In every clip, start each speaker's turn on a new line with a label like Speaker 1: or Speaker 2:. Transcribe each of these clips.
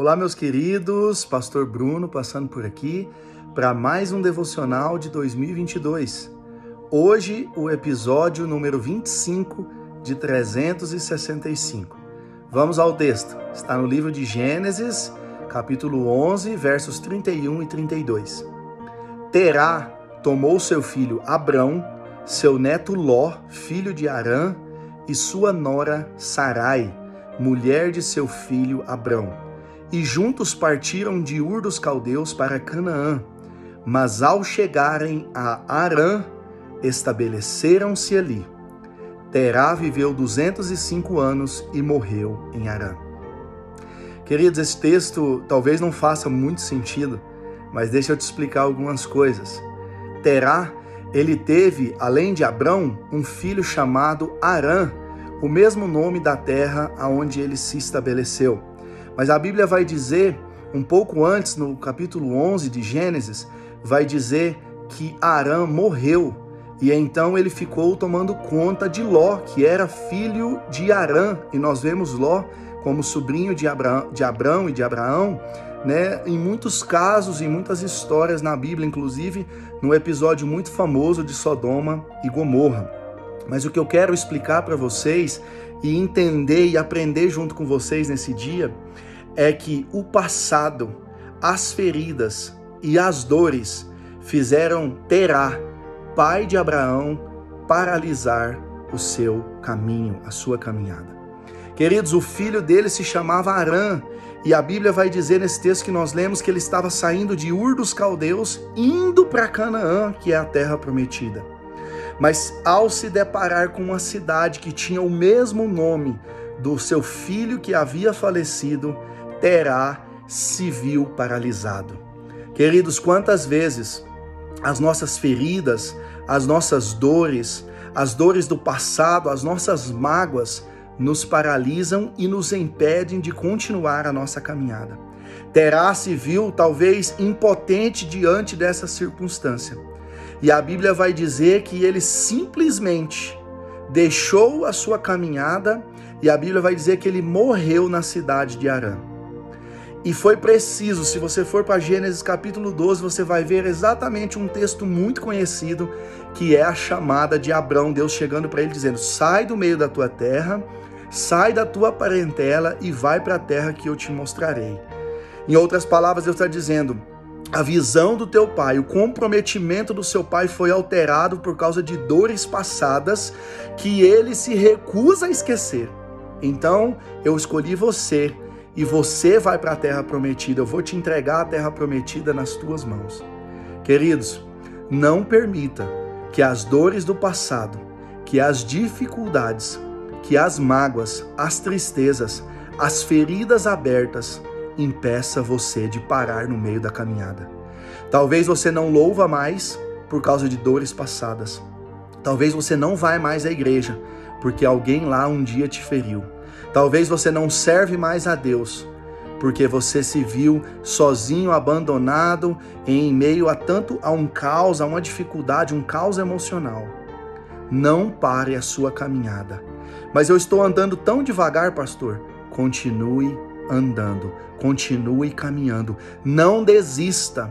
Speaker 1: Olá, meus queridos, Pastor Bruno passando por aqui para mais um devocional de 2022. Hoje, o episódio número 25 de 365. Vamos ao texto. Está no livro de Gênesis, capítulo 11, versos 31 e 32. Terá tomou seu filho Abrão, seu neto Ló, filho de Arã, e sua nora Sarai, mulher de seu filho Abrão e juntos partiram de Ur dos Caldeus para Canaã. Mas ao chegarem a Arã, estabeleceram-se ali. Terá viveu 205 anos e morreu em Arã. Queridos, esse texto talvez não faça muito sentido, mas deixa eu te explicar algumas coisas. Terá, ele teve, além de Abrão, um filho chamado Arã, o mesmo nome da terra aonde ele se estabeleceu. Mas a Bíblia vai dizer, um pouco antes, no capítulo 11 de Gênesis, vai dizer que Arã morreu e então ele ficou tomando conta de Ló, que era filho de Arã, e nós vemos Ló como sobrinho de Abraão, de Abrão e de Abraão, né? Em muitos casos, em muitas histórias na Bíblia, inclusive no episódio muito famoso de Sodoma e Gomorra. Mas o que eu quero explicar para vocês e entender e aprender junto com vocês nesse dia é que o passado, as feridas e as dores fizeram Terá, pai de Abraão, paralisar o seu caminho, a sua caminhada. Queridos, o filho dele se chamava Arã, e a Bíblia vai dizer nesse texto que nós lemos que ele estava saindo de Ur dos Caldeus, indo para Canaã, que é a terra prometida. Mas ao se deparar com uma cidade que tinha o mesmo nome do seu filho que havia falecido, terá civil paralisado. Queridos, quantas vezes as nossas feridas, as nossas dores, as dores do passado, as nossas mágoas nos paralisam e nos impedem de continuar a nossa caminhada. Terá civil talvez impotente diante dessa circunstância. E a Bíblia vai dizer que ele simplesmente deixou a sua caminhada e a Bíblia vai dizer que ele morreu na cidade de Arã. E foi preciso, se você for para Gênesis capítulo 12, você vai ver exatamente um texto muito conhecido, que é a chamada de Abrão, Deus chegando para ele dizendo: "Sai do meio da tua terra, sai da tua parentela e vai para a terra que eu te mostrarei". Em outras palavras, Deus está dizendo: a visão do teu pai, o comprometimento do seu pai foi alterado por causa de dores passadas que ele se recusa a esquecer. Então, eu escolhi você e você vai para a terra prometida. Eu vou te entregar a terra prometida nas tuas mãos. Queridos, não permita que as dores do passado, que as dificuldades, que as mágoas, as tristezas, as feridas abertas impeça você de parar no meio da caminhada. Talvez você não louva mais por causa de dores passadas. Talvez você não vai mais à igreja porque alguém lá um dia te feriu. Talvez você não serve mais a Deus porque você se viu sozinho, abandonado, em meio a tanto a um caos, a uma dificuldade, um caos emocional. Não pare a sua caminhada. Mas eu estou andando tão devagar, pastor. Continue andando, continue caminhando. Não desista.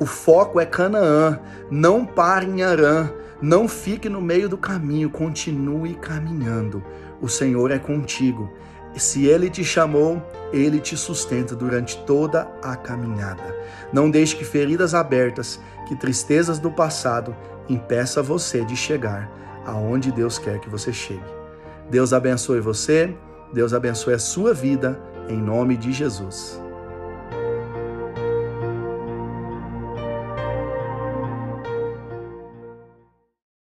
Speaker 1: O foco é Canaã. Não pare em Arã. Não fique no meio do caminho, continue caminhando. O Senhor é contigo. Se Ele te chamou, Ele te sustenta durante toda a caminhada. Não deixe que feridas abertas, que tristezas do passado impeça você de chegar aonde Deus quer que você chegue. Deus abençoe você, Deus abençoe a sua vida, em nome de Jesus.